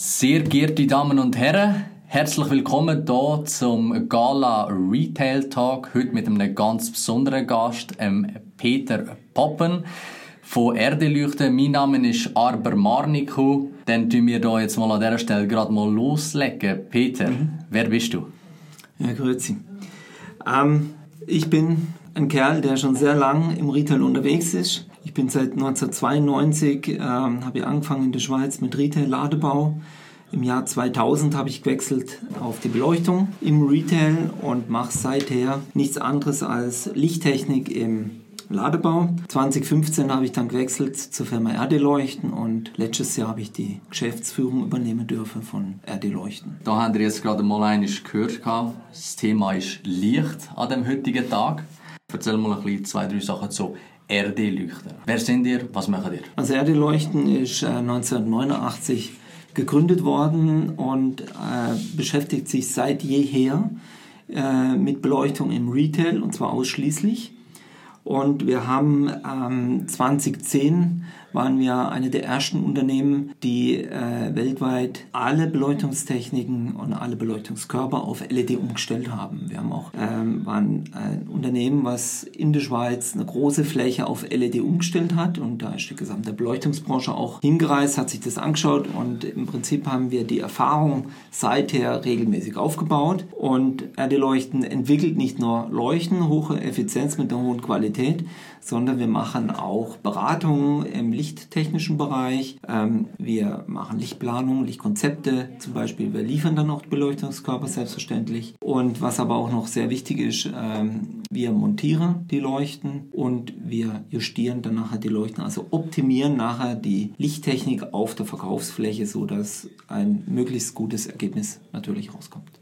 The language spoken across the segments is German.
Sehr geehrte Damen und Herren, herzlich willkommen hier zum Gala Retail Talk. Heute mit einem ganz besonderen Gast, ähm, Peter Poppen von Erdeleuchten. Mein Name ist Arber Marniku. Dann tun wir hier jetzt mal an dieser Stelle gerade mal loslegen. Peter, mhm. wer bist du? Ja, grüezi. Ähm, ich bin ein Kerl, der schon sehr lang im Retail unterwegs ist. Ich bin seit 1992, ähm, habe ich angefangen in der Schweiz mit Retail-Ladebau. Im Jahr 2000 habe ich gewechselt auf die Beleuchtung im Retail und mache seither nichts anderes als Lichttechnik im Ladebau. 2015 habe ich dann gewechselt zur Firma RD Leuchten und letztes Jahr habe ich die Geschäftsführung übernehmen dürfen von RD Leuchten. Da haben wir jetzt gerade mal eines gehört. Das Thema ist Licht an dem heutigen Tag. Erzähl mal ein bisschen zwei, drei Sachen zu RD Leuchten. Wer sind ihr? Was machen ihr? Also RD Leuchten ist 1989 äh, gegründet worden und äh, beschäftigt sich seit jeher äh, mit Beleuchtung im Retail und zwar ausschließlich. Und wir haben ähm, 2010 waren wir eine der ersten Unternehmen, die äh, weltweit alle Beleuchtungstechniken und alle Beleuchtungskörper auf LED umgestellt haben. Wir haben auch ähm, waren ein Unternehmen, was in der Schweiz eine große Fläche auf LED umgestellt hat und da ist die gesamte Beleuchtungsbranche auch hingereist, hat sich das angeschaut und im Prinzip haben wir die Erfahrung seither regelmäßig aufgebaut und RD Leuchten entwickelt nicht nur Leuchten, hohe Effizienz mit einer hohen Qualität, sondern wir machen auch Beratungen im lichttechnischen Bereich. Ähm, wir machen Lichtplanung, Lichtkonzepte zum Beispiel. Wir liefern dann auch Beleuchtungskörper selbstverständlich. Und was aber auch noch sehr wichtig ist, ähm, wir montieren die Leuchten und wir justieren dann nachher die Leuchten, also optimieren nachher die Lichttechnik auf der Verkaufsfläche, sodass ein möglichst gutes Ergebnis natürlich rauskommt.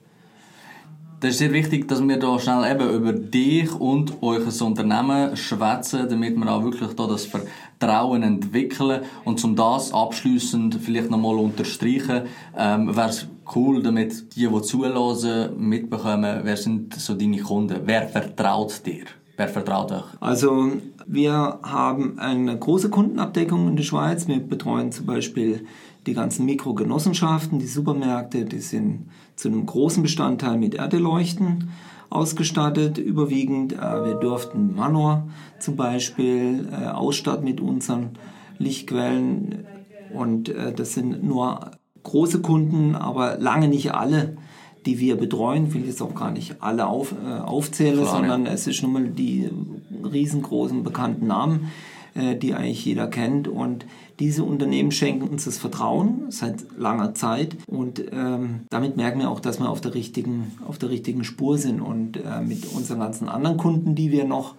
Das ist sehr wichtig, dass wir hier schnell eben über dich und euer Unternehmen schwätzen, damit wir auch wirklich da das Vertrauen entwickeln. Und um das abschließend vielleicht nochmal unterstreichen, ähm, wäre es cool, damit die, die zulassen, mitbekommen, wer sind so deine Kunden? Wer vertraut dir? Wer vertraut euch? Also, wir haben eine große Kundenabdeckung in der Schweiz. Wir betreuen zum Beispiel die ganzen Mikrogenossenschaften, die Supermärkte, die sind zu einem großen Bestandteil mit Erdeleuchten ausgestattet, überwiegend. Äh, wir durften Manor zum Beispiel äh, ausstatten mit unseren Lichtquellen und äh, das sind nur große Kunden, aber lange nicht alle, die wir betreuen. Ich will jetzt auch gar nicht alle auf, aufzählen, Klar, sondern ne? es ist nun mal die riesengroßen bekannten Namen, die eigentlich jeder kennt. Und diese Unternehmen schenken uns das Vertrauen seit langer Zeit. Und ähm, damit merken wir auch, dass wir auf der richtigen, auf der richtigen Spur sind. Und äh, mit unseren ganzen anderen Kunden, die wir noch,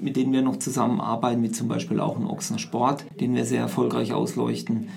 mit denen wir noch zusammenarbeiten, wie zum Beispiel auch in Ochsner Sport, den wir sehr erfolgreich ausleuchten,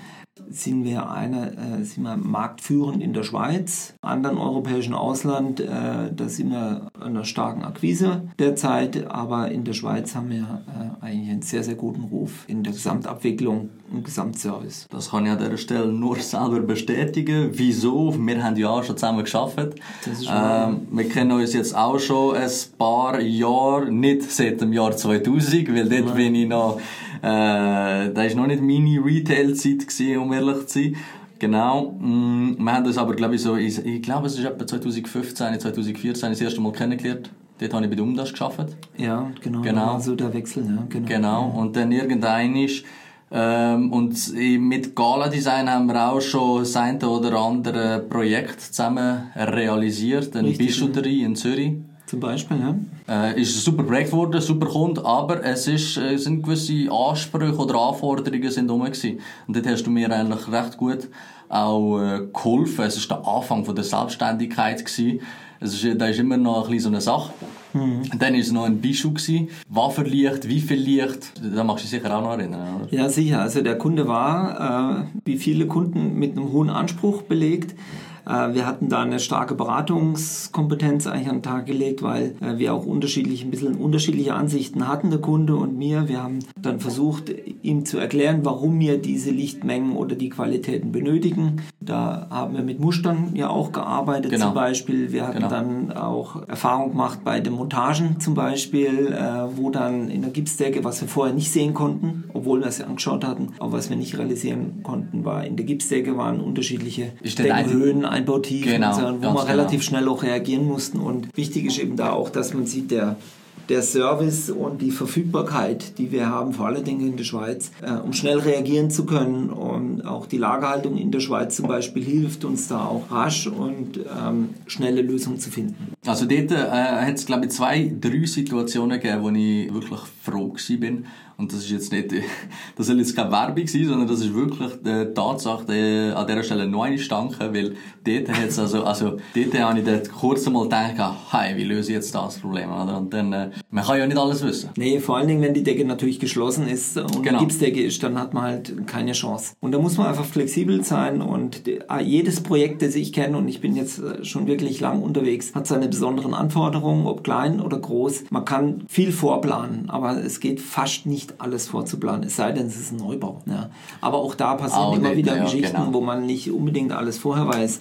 sind wir, eine, äh, sind wir marktführend in der Schweiz, anderen europäischen Ausland, äh, da sind wir an einer starken Akquise derzeit, aber in der Schweiz haben wir äh, eigentlich einen sehr, sehr guten Ruf in der Gesamtabwicklung und Gesamtservice. Das kann ich an dieser Stelle nur selber bestätigen. Wieso? Wir haben ja schon zusammen geschafft. Ähm, wir kennen uns jetzt auch schon ein paar Jahre, nicht seit dem Jahr 2000, weil dort Nein. bin ich noch äh, das war noch nicht meine Retail-Zeit, um ehrlich zu sein. Genau. Mm, wir haben uns aber, glaube ich, so, ich glaube, es ist etwa 2015, 2014 das erste Mal kennengelernt. Dort habe ich bei der Umdas gearbeitet. Ja, genau. genau. Also der Wechsel, ja. Genau. genau. Und dann irgendein ist, ähm, und mit Gala Design haben wir auch schon das eine oder andere Projekt zusammen realisiert. Eine Bijouterie in Zürich. Zum Beispiel, ja. Äh, ist ein super Projekt geworden, super Kunde, aber es ist, äh, sind gewisse Ansprüche oder Anforderungen sind rum gewesen. Und dort hast du mir eigentlich recht gut auch äh, geholfen. Es ist der Anfang von der Selbstständigkeit gewesen. Es ist, da ist immer noch ein bisschen so eine Sache. Mhm. Dann war es noch ein Bischof. Waffenlicht, wie viel Licht? Da magst du dich sicher auch noch erinnern, oder? Ja, sicher. Also der Kunde war, äh, wie viele Kunden, mit einem hohen Anspruch belegt. Äh, wir hatten da eine starke Beratungskompetenz eigentlich an den Tag gelegt, weil äh, wir auch unterschiedlich, ein bisschen unterschiedliche Ansichten hatten, der Kunde und mir. Wir haben dann versucht, ihm zu erklären, warum wir diese Lichtmengen oder die Qualitäten benötigen. Da haben wir mit Mustern ja auch gearbeitet Genau. zum Beispiel. Wir hatten Genau. dann auch Erfahrung gemacht bei den Montagen zum Beispiel, äh, wo dann in der Gipsdecke, was wir vorher nicht sehen konnten, obwohl wir es ja angeschaut hatten, aber was wir nicht realisieren konnten, war in der Gipsdecke waren unterschiedliche denn ein- Deckenhöhen, Einbautiefen, Genau, und so, wo wir genau. relativ schnell auch reagieren mussten. Und wichtig ist eben da auch, dass man sieht, der der Service und die Verfügbarkeit, die wir haben, vor allen Dingen in der Schweiz, äh, um schnell reagieren zu können. Und auch die Lagerhaltung in der Schweiz zum Beispiel hilft uns da auch rasch und ähm, schnelle Lösungen zu finden. Also dort äh, hat es, glaube ich, zwei, drei Situationen gegeben, wo ich wirklich froh bin. Und das ist jetzt nicht, das soll jetzt keine Werbung sein, sondern das ist wirklich die Tatsache äh, an dieser Stelle noch eine Stanke, weil dort hat's also, also dort habe ich dort kurz einmal gedacht, hey, wie löse ich jetzt das Problem, oder? Und dann, äh, man kann ja nicht alles wissen. Nee, vor allen Dingen, wenn die Decke natürlich geschlossen ist und Genau. Gipsdecke ist, dann hat man halt keine Chance. Und da muss man einfach flexibel sein und die- ah, jedes Projekt, das ich kenne, und ich bin jetzt äh, schon wirklich lang unterwegs, hat seine besonderen Anforderungen, ob klein oder groß. Man kann viel vorplanen, aber es geht fast nicht alles vorzuplanen, es sei denn, es ist ein Neubau. Ja. Aber auch da passieren Auch immer nicht, wieder ja, Geschichten, genau. wo man nicht unbedingt alles vorher weiß.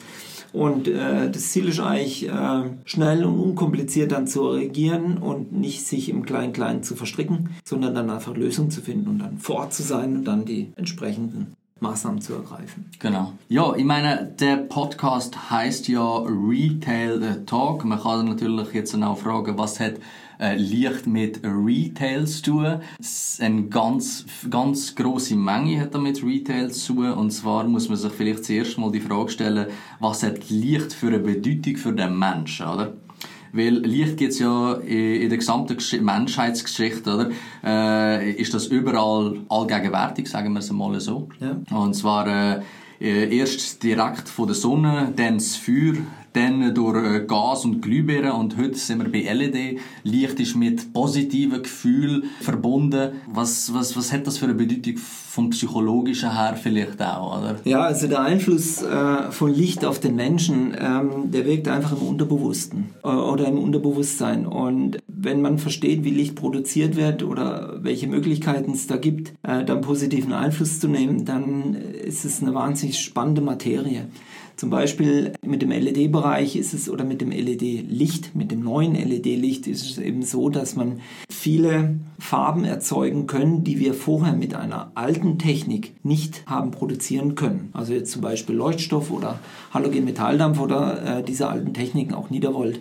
Und äh, das Ziel ist eigentlich, äh, schnell und unkompliziert dann zu reagieren und nicht sich im Klein-Klein zu verstricken, sondern dann einfach Lösungen zu finden und dann vor Ort zu sein und dann die entsprechenden Maßnahmen zu ergreifen. Genau. Ja, ich meine, der Podcast heißt ja Retail Talk. Man kann natürlich jetzt auch fragen, was hat äh, Licht mit Retail zu tun? Eine ganz, ganz grosse Menge hat damit Retail zu tun. Und zwar muss man sich vielleicht zuerst mal die Frage stellen, was hat Licht für eine Bedeutung für den Menschen, oder? Weil Licht gibt's ja in der gesamten Gesch- Menschheitsgeschichte, oder? Äh, ist das überall allgegenwärtig, sagen wir es mal so. Ja. Und zwar äh, erst direkt von der Sonne, dann das Feuer, dann durch äh, Gas und Glühbirnen und heute sind wir bei LED. Licht ist mit positiven Gefühlen verbunden. Was, was, was hat das für eine Bedeutung vom psychologischen her vielleicht auch, oder? Ja, also der Einfluss äh, von Licht auf den Menschen, ähm, der wirkt einfach im Unterbewussten äh, oder im Unterbewusstsein. Und wenn man versteht, wie Licht produziert wird oder welche Möglichkeiten es da gibt, äh, dann positiven Einfluss zu nehmen, dann ist es eine wahnsinnig spannende Materie. Zum Beispiel mit dem LED-Bereich ist es oder mit dem LED-Licht, mit dem neuen LED-Licht ist es eben so, dass man viele Farben erzeugen können, die wir vorher mit einer alten Technik nicht haben produzieren können. Also jetzt zum Beispiel Leuchtstoff oder Halogenmetalldampf oder äh, diese alten Techniken, auch Niedervolt.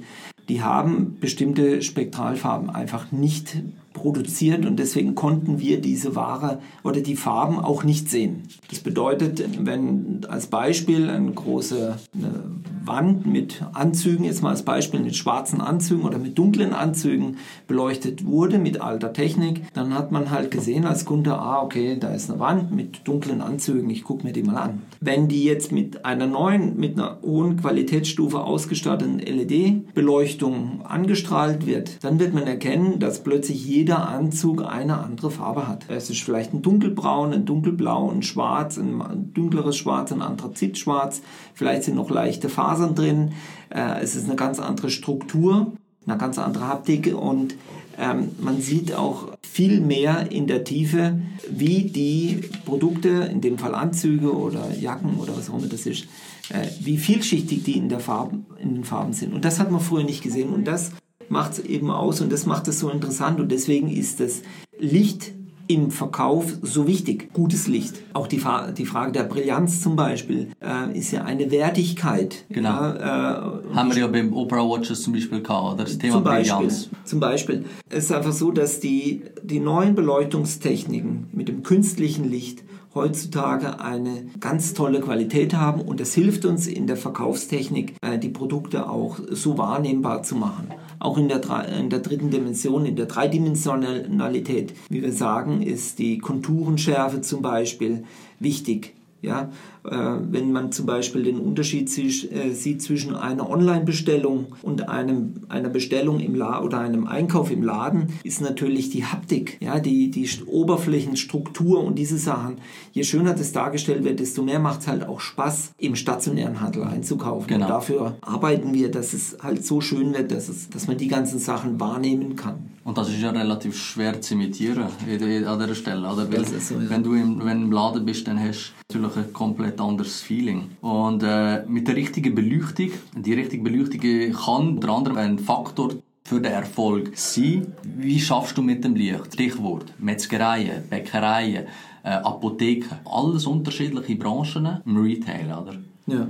Die haben bestimmte Spektralfarben einfach nicht produziert und deswegen konnten wir diese Ware oder die Farben auch nicht sehen. Das bedeutet, wenn als Beispiel eine große eine Wand mit Anzügen, jetzt mal als Beispiel mit schwarzen Anzügen oder mit dunklen Anzügen beleuchtet wurde mit alter Technik, dann hat man halt gesehen als Kunde, ah okay, da ist eine Wand mit dunklen Anzügen, ich gucke mir die mal an. Wenn die jetzt mit einer neuen, mit einer hohen Qualitätsstufe ausgestatteten LED-Beleuchtung angestrahlt wird, dann wird man erkennen, dass plötzlich jeder Anzug eine andere Farbe hat. Es ist vielleicht ein dunkelbraun, ein dunkelblau, ein schwarz, ein dunkleres Schwarz, ein Anthrazitschwarz, vielleicht sind noch leichte Fasern drin, äh, es ist eine ganz andere Struktur, eine ganz andere Haptik und ähm, man sieht auch viel mehr in der Tiefe, wie die Produkte, in dem Fall Anzüge oder Jacken oder was auch immer das ist, äh, wie vielschichtig die in, der Farben, in den Farben sind. Und das hat man früher nicht gesehen. Und das macht es eben aus und das macht es so interessant. Und deswegen ist das Licht im Verkauf so wichtig. Gutes Licht. Auch die, Fra die Frage der Brillanz zum Beispiel äh, ist ja eine Wertigkeit. Genau. Ja, äh, Haben wir ja beim Opera Watches zum Beispiel gehabt? Das Thema zum Beispiel, Brillanz. zum Beispiel. Es ist einfach so, dass die, die neuen Beleuchtungstechniken mit dem künstlichen Licht heutzutage eine ganz tolle Qualität haben und es hilft uns in der Verkaufstechnik, äh, die Produkte auch so wahrnehmbar zu machen. Auch in der, in der dritten Dimension, in der Dreidimensionalität, wie wir sagen, ist die Konturenschärfe zum Beispiel wichtig. Ja, wenn man zum Beispiel den Unterschied äh, sieht zwischen einer Online-Bestellung und einem, einer Bestellung im La oder einem Einkauf im Laden, ist natürlich die Haptik, ja, die, die St- Oberflächenstruktur und diese Sachen. Je schöner das dargestellt wird, desto mehr macht es halt auch Spaß, im stationären Handel einzukaufen. Genau. Und dafür arbeiten wir, dass es halt so schön wird, dass, es, dass man die ganzen Sachen wahrnehmen kann. Und das ist ja relativ schwer zu imitieren an dieser Stelle, oder? Weil, so, ja. wenn du im, wenn du im Laden bist, dann hast du natürlich eine komplett komplett anderes Feeling. Und äh, mit der richtigen Beleuchtung, die richtige Beleuchtung kann unter anderem ein Faktor für den Erfolg sein. Wie schaffst du mit dem Licht? Stichwort Metzgereien, Bäckereien, äh, Apotheken, alles unterschiedliche Branchen im Retail, oder? Ja.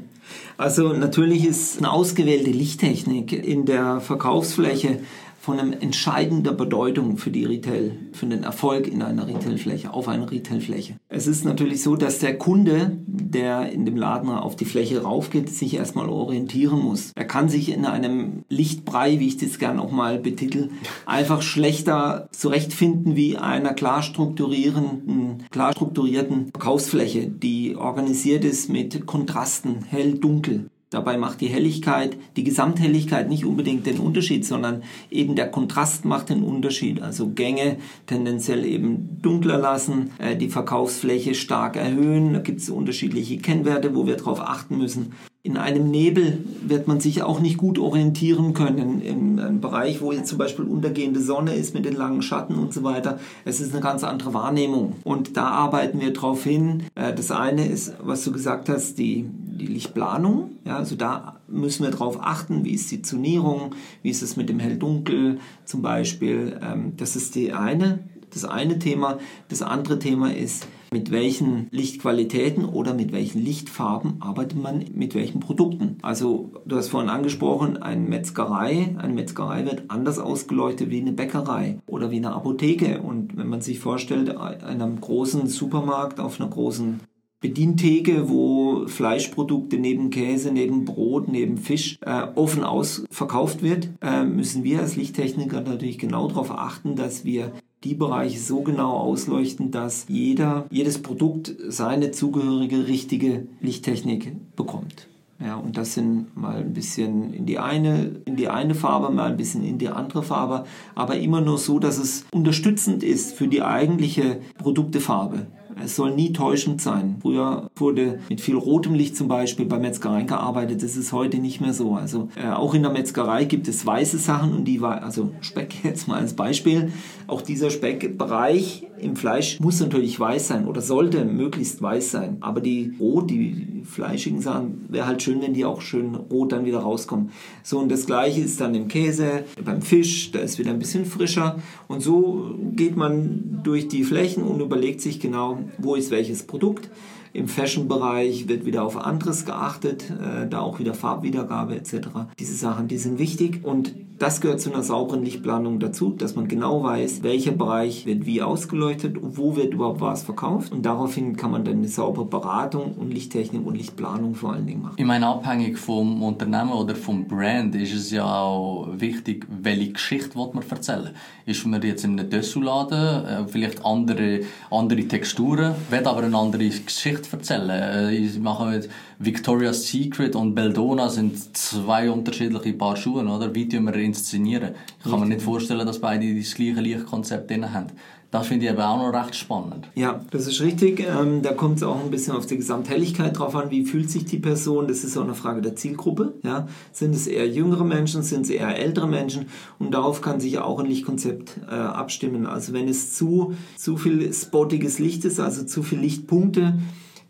Also natürlich ist eine ausgewählte Lichttechnik in der Verkaufsfläche von einer entscheidender Bedeutung für die Retail, für den Erfolg in einer Retailfläche, auf einer Retailfläche. Es ist natürlich so, dass der Kunde, der in dem Laden auf die Fläche raufgeht, sich erstmal orientieren muss. Er kann sich in einem Lichtbrei, wie ich das gerne auch mal betitel, einfach schlechter zurechtfinden wie einer klar strukturierenden, klar strukturierten Verkaufsfläche, die organisiert ist mit Kontrasten, hell, dunkel. Dabei macht die Helligkeit, die Gesamthelligkeit nicht unbedingt den Unterschied, sondern eben der Kontrast macht den Unterschied. Also Gänge tendenziell eben dunkler lassen, äh, die Verkaufsfläche stark erhöhen. Da gibt es unterschiedliche Kennwerte, wo wir darauf achten müssen. In einem Nebel wird man sich auch nicht gut orientieren können. In einem Bereich, wo jetzt zum Beispiel untergehende Sonne ist mit den langen Schatten und so weiter. Es ist eine ganz andere Wahrnehmung. Und da arbeiten wir darauf hin. Äh, das eine ist, was du gesagt hast, die, die Lichtplanung. Ja, also da müssen wir darauf achten, wie ist die Zonierung, wie ist es mit dem Hell-Dunkel zum Beispiel. Ähm, das ist die eine, das eine Thema. Das andere Thema ist, mit welchen Lichtqualitäten oder mit welchen Lichtfarben arbeitet man mit welchen Produkten. Also du hast vorhin angesprochen, eine Metzgerei, eine Metzgerei wird anders ausgeleuchtet wie eine Bäckerei oder wie eine Apotheke. Und wenn man sich vorstellt, in einem großen Supermarkt auf einer großen Bedientheke, wo Fleischprodukte neben Käse, neben Brot, neben Fisch äh, offen ausverkauft wird, äh, müssen wir als Lichttechniker natürlich genau darauf achten, dass wir die Bereiche so genau ausleuchten, dass jeder, jedes Produkt seine zugehörige richtige Lichttechnik bekommt. Ja, und das sind mal ein bisschen in die eine, in die eine Farbe, mal ein bisschen in die andere Farbe, aber immer nur so, dass es unterstützend ist für die eigentliche Produktefarbe. Es soll nie täuschend sein. Früher wurde mit viel rotem Licht zum Beispiel bei Metzgereien gearbeitet. Das ist heute nicht mehr so. Also äh, auch in der Metzgerei gibt es weiße Sachen und die, also Speck jetzt mal als Beispiel. Auch dieser Speckbereich im Fleisch muss natürlich weiß sein oder sollte möglichst weiß sein. Aber die rot, die fleischigen Sachen, wäre halt schön, wenn die auch schön rot dann wieder rauskommen. So und das gleiche ist dann im Käse, beim Fisch, da ist wieder ein bisschen frischer. Und so geht man durch die Flächen und überlegt sich genau, wo ist welches Produkt. Im Fashion-Bereich wird wieder auf anderes geachtet, äh, da auch wieder Farbwiedergabe etc. Diese Sachen, die sind wichtig und das gehört zu einer sauberen Lichtplanung dazu, dass man genau weiß, welcher Bereich wird wie ausgeleuchtet und wo wird überhaupt was verkauft. Und daraufhin kann man dann eine saubere Beratung und Lichttechnik und Lichtplanung vor allen Dingen machen. Ich meine, abhängig vom Unternehmen oder vom Brand ist es ja auch wichtig, welche Geschichte man erzählen Ist man jetzt in einem Dessous-Laden, äh, vielleicht andere, andere Texturen, will aber eine andere Geschichte erzählen. Äh, ich mache mit Victoria's Secret und Beldona sind zwei unterschiedliche Paar Schuhe, oder? Wie tun wir inszenieren? Ich kann mir nicht vorstellen, dass beide das gleiche Lichtkonzept drin haben. Das finde ich aber auch noch recht spannend. Ja, das ist richtig. Ähm, da kommt es auch ein bisschen auf die Gesamthelligkeit drauf an, wie fühlt sich die Person. Das ist auch eine Frage der Zielgruppe. Ja? Sind es eher jüngere Menschen, sind es eher ältere Menschen? Und darauf kann sich auch ein Lichtkonzept äh, abstimmen. Also wenn es zu, zu viel spottiges Licht ist, also zu viele Lichtpunkte,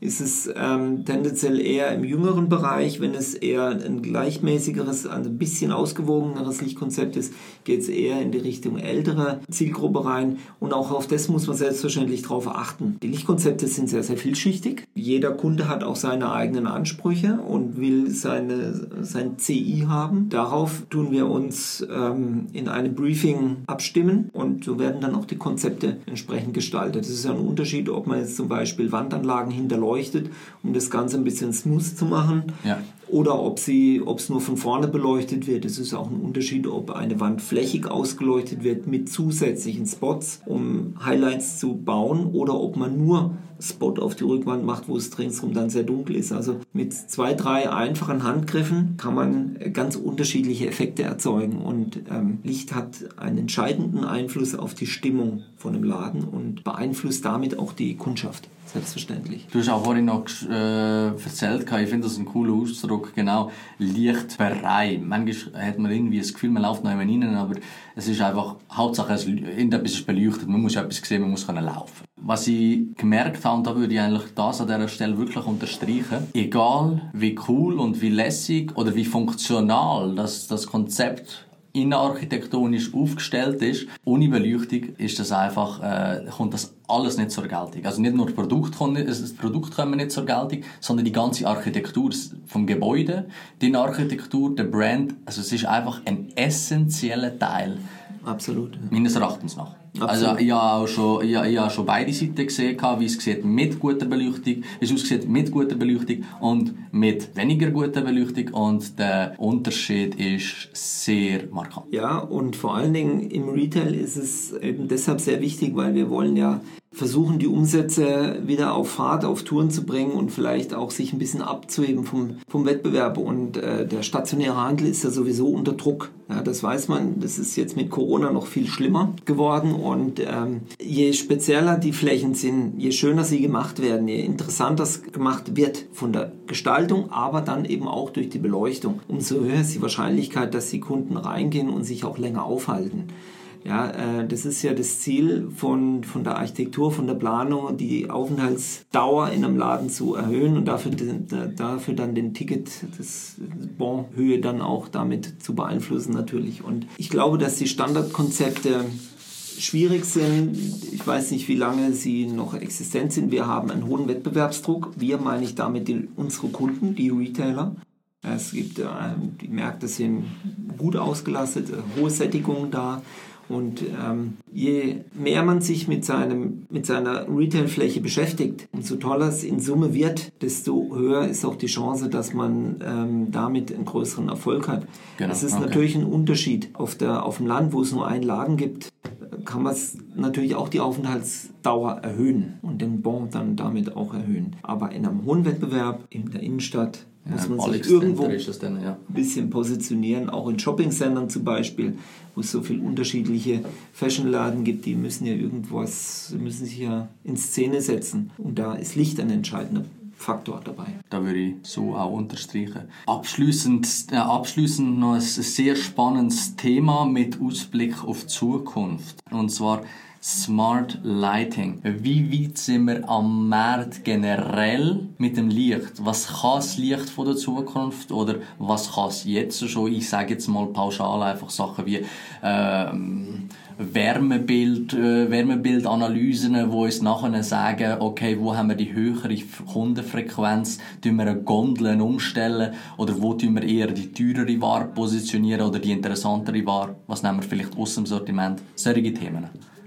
ist es ähm, tendenziell eher im jüngeren Bereich. Wenn es eher ein gleichmäßigeres, ein bisschen ausgewogeneres Lichtkonzept ist, geht es eher in die Richtung ältere Zielgruppe rein. Und auch auf das muss man selbstverständlich darauf achten. Die Lichtkonzepte sind sehr, sehr vielschichtig. Jeder Kunde hat auch seine eigenen Ansprüche und will seine, sein CI haben. Darauf tun wir uns ähm, in einem Briefing abstimmen und so werden dann auch die Konzepte entsprechend gestaltet. Das ist ein Unterschied, ob man jetzt zum Beispiel Wandanlagen hinterlässt beleuchtet, um das Ganze ein bisschen smooth zu machen. Ja. Oder ob sie, ob es nur von vorne beleuchtet wird. Es ist auch ein Unterschied, ob eine Wand flächig ausgeleuchtet wird mit zusätzlichen Spots, um Highlights zu bauen, oder ob man nur Spot auf die Rückwand macht, wo es ringsherum dann sehr dunkel ist. Also mit zwei, drei einfachen Handgriffen kann man ganz unterschiedliche Effekte erzeugen und ähm, Licht hat einen entscheidenden Einfluss auf die Stimmung von einem Laden und beeinflusst damit auch die Kundschaft selbstverständlich. Du hast auch vorhin noch äh, erzählt, ich finde das ein cooler Ausdruck, genau, Lichtberei. Manchmal hat man irgendwie das Gefühl, man läuft noch rein, aber es ist einfach, Hauptsache, es, irgendetwas ist beleuchtet, man muss etwas sehen, man muss können laufen. Was ich gemerkt habe, und da würde ich eigentlich das an dieser Stelle wirklich unterstreichen, egal wie cool und wie lässig oder wie funktional das, das Konzept innenarchitektonisch aufgestellt ist, ohne Beleuchtung ist das einfach, äh, kommt das alles nicht zur Geltung. Also nicht nur das Produkt, kommt nicht, das Produkt kommt nicht zur Geltung, sondern die ganze Architektur vom Gebäude, die Architektur, der Brand, also es ist einfach ein essentieller Teil. Absolut. Meines Erachtens nach. Also ich habe auch schon, ich, ich habe schon beide Seiten gesehen, wie es sieht mit guter Beleuchtung, wie es aussieht mit guter Beleuchtung und mit weniger guter Beleuchtung und der Unterschied ist sehr markant. Ja, und vor allen Dingen im Retail ist es eben deshalb sehr wichtig, weil wir wollen ja versuchen, die Umsätze wieder auf Fahrt, auf Touren zu bringen und vielleicht auch sich ein bisschen abzuheben vom, vom Wettbewerb. Und äh, der stationäre Handel ist ja sowieso unter Druck. Ja, das weiß man. Das ist jetzt mit Corona noch viel schlimmer geworden. Und ähm, je spezieller die Flächen sind, je schöner sie gemacht werden, je interessanter es gemacht wird von der Gestaltung, aber dann eben auch durch die Beleuchtung, umso höher ist die Wahrscheinlichkeit, dass die Kunden reingehen und sich auch länger aufhalten. Ja, äh, das ist ja das Ziel von, von der Architektur, von der Planung, die Aufenthaltsdauer in einem Laden zu erhöhen und dafür, dafür dann den Ticket, das Bonhöhe dann auch damit zu beeinflussen natürlich. Und ich glaube, dass die Standardkonzepte schwierig sind. Ich weiß nicht, wie lange sie noch existent sind. Wir haben einen hohen Wettbewerbsdruck. Wir meine ich damit die, unsere Kunden, die Retailer. Es gibt, äh, die Märkte sind gut ausgelastet, äh, hohe Sättigung da. Und ähm, je mehr man sich mit, seinem, mit seiner Retailfläche beschäftigt, umso toller es in Summe wird, desto höher ist auch die Chance, dass man ähm, damit einen größeren Erfolg hat. Genau. Das ist okay. natürlich ein Unterschied. Auf, der, auf dem Land, wo es nur einen Laden gibt, kann man natürlich auch die Aufenthaltsdauer erhöhen und den Bon dann damit auch erhöhen. Aber in einem hohen Wettbewerb in der Innenstadt muss man sich irgendwo ein ja. bisschen positionieren, auch in Shoppingcentern zum Beispiel, wo es so viele unterschiedliche Fashionladen gibt, die müssen ja irgendwas, müssen sich ja in Szene setzen. Und da ist Licht ein entscheidender Faktor dabei. Da würde ich so auch unterstreichen. Abschließend, äh, abschließend noch ein sehr spannendes Thema mit Ausblick auf die Zukunft. Und zwar Smart Lighting. Wie weit sind wir am Markt generell mit dem Licht? Was kann das Licht von der Zukunft oder was kann es jetzt schon? Ich sage jetzt mal pauschal einfach Sachen wie ähm, Wärmebild, äh, Wärmebildanalysen, wo uns nachher sagen, okay, wo haben wir die höhere Kundenfrequenz, tun wir eine Gondel umstellen oder wo tun wir eher die teurere Ware positionieren oder die interessantere Ware, was nehmen wir vielleicht aus dem Sortiment, solche Themen.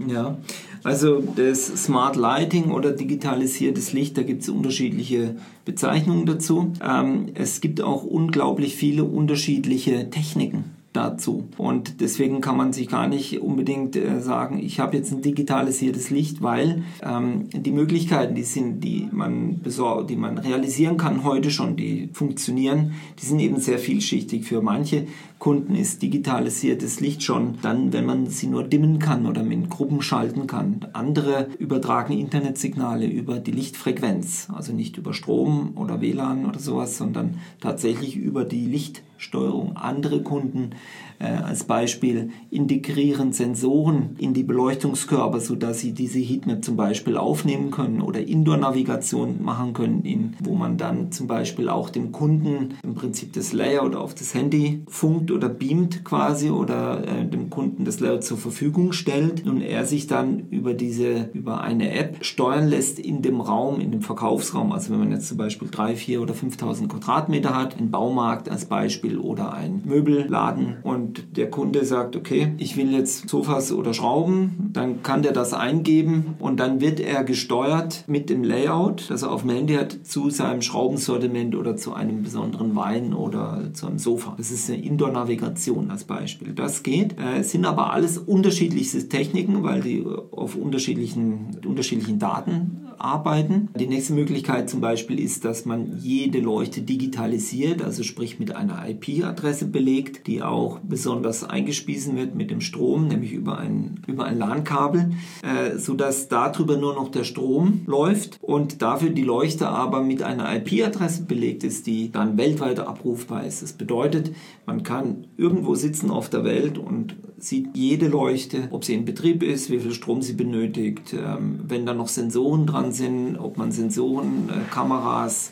Ja, also das Smart Lighting oder digitalisiertes Licht, da gibt es unterschiedliche Bezeichnungen dazu. Ähm, es gibt auch unglaublich viele unterschiedliche Techniken dazu. Und deswegen kann man sich gar nicht unbedingt äh, sagen, ich habe jetzt ein digitalisiertes Licht, weil ähm, die Möglichkeiten, die sind, die man die man realisieren kann heute schon, die funktionieren, die sind eben sehr vielschichtig. Für manche Kunden ist digitalisiertes Licht schon dann, wenn man sie nur dimmen kann oder mit Gruppen schalten kann. Andere übertragen Internetsignale über die Lichtfrequenz, also nicht über Strom oder WLAN oder sowas, sondern tatsächlich über die Lichtsteuerung. Andere Kunden äh, als Beispiel integrieren Sensoren in die Beleuchtungskörper, sodass sie diese Heatmap zum Beispiel aufnehmen können oder Indoor-Navigation machen können, in, wo man dann zum Beispiel auch dem Kunden im Prinzip das Layout auf das Handy funkt oder beamt quasi oder äh, dem Kunden das Layout zur Verfügung stellt und er sich dann über diese, über eine App steuern lässt in dem Raum, in dem Verkaufsraum. Also wenn man jetzt zum Beispiel 3, 4 oder 5.000 Quadratmeter hat, ein Baumarkt als Beispiel oder ein Möbelladen und und der Kunde sagt, okay, ich will jetzt Sofas oder Schrauben, dann kann der das eingeben und dann wird er gesteuert mit dem Layout, das er auf dem Handy hat, zu seinem Schraubensortiment oder zu einem besonderen Wein oder zu einem Sofa. Das ist eine Indoor-Navigation als Beispiel. Das geht. Äh, es sind aber alles unterschiedlichste Techniken, weil die auf unterschiedlichen, unterschiedlichen Daten arbeiten. Die nächste Möglichkeit zum Beispiel ist, dass man jede Leuchte digitalisiert, also sprich mit einer IP-Adresse belegt, die auch besonders eingespiesen wird mit dem Strom, nämlich über ein, über ein LAN-Kabel, äh, sodass darüber nur noch der Strom läuft und dafür die Leuchte aber mit einer IP-Adresse belegt ist, die dann weltweit abrufbar ist. Das bedeutet, man kann irgendwo sitzen auf der Welt und sieht jede Leuchte, ob sie in Betrieb ist, wie viel Strom sie benötigt, ähm, wenn da noch Sensoren dran sind, ob man Sensoren, äh, Kameras,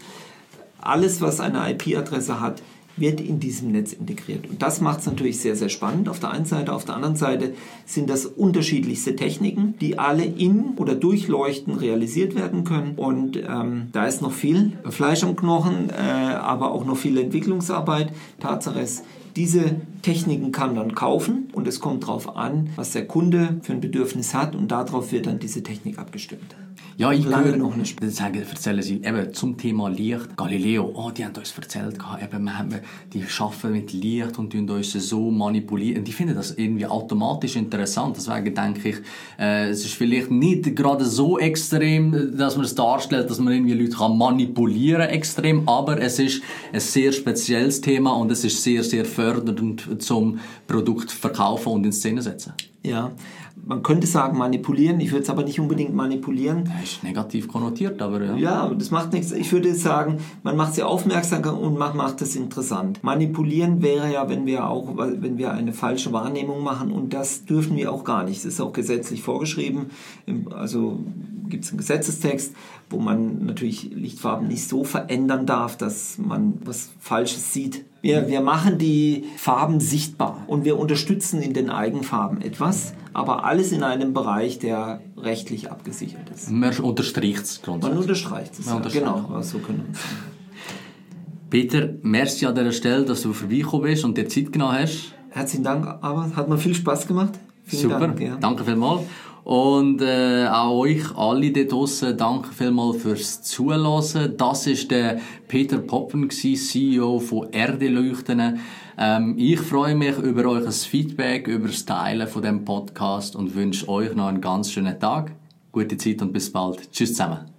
alles, was eine IP-Adresse hat, wird in diesem Netz integriert. Und das macht es natürlich sehr, sehr spannend auf der einen Seite. Auf der anderen Seite sind das unterschiedlichste Techniken, die alle in oder durch Leuchten realisiert werden können. Und ähm, da ist noch viel Fleisch am Knochen, äh, aber auch noch viel Entwicklungsarbeit. Tatsache ist, diese Techniken kann man kaufen und es kommt darauf an, was der Kunde für ein Bedürfnis hat und darauf wird dann diese Technik abgestimmt. Ja, ich höre noch nicht. Sagen, erzählen sie eben zum Thema Licht. Galileo, oh, die haben uns erzählt, eben, wir haben, die arbeiten mit Licht und uns so manipulieren. Und ich finde das irgendwie automatisch interessant. Deswegen denke ich, äh, es ist vielleicht nicht gerade so extrem, dass man es darstellt, dass man irgendwie Leute kann manipulieren extrem, aber es ist ein sehr spezielles Thema und es ist sehr, sehr fördernd zum Produkt verkaufen und in Szene setzen. Ja, man könnte sagen manipulieren, ich würde es aber nicht unbedingt manipulieren. Ja, ist negativ konnotiert, aber ja. Ja, das macht nichts. Ich würde sagen, man macht sie aufmerksam und man macht es interessant. Manipulieren wäre ja, wenn wir auch, wenn wir eine falsche Wahrnehmung machen und das dürfen wir auch gar nicht. Das ist auch gesetzlich vorgeschrieben. Also gibt es einen Gesetzestext, wo man natürlich Lichtfarben nicht so verändern darf, dass man was Falsches sieht. Wir, wir machen die Farben sichtbar und wir unterstützen in den Eigenfarben etwas, aber alles in einem Bereich, der rechtlich abgesichert ist. Man unterstreicht es grundsätzlich. Man unterstreicht es, ja, genau, so können wir Peter, merci an dieser Stelle, dass du vorbeigekommen bist und dir Zeit genommen hast. Herzlichen Dank, aber hat mir viel Spaß gemacht. Vielen Super, Dank, ja. danke vielmals. Und äh, auch euch alle da draussen, danke vielmals fürs Zuhören. Das ist der Peter Poppen, CEO von Erdeleuchten. Ähm, ich freue mich über euer Feedback, über das Teilen von dem Podcast und wünsche euch noch einen ganz schönen Tag, gute Zeit und bis bald. Tschüss zusammen.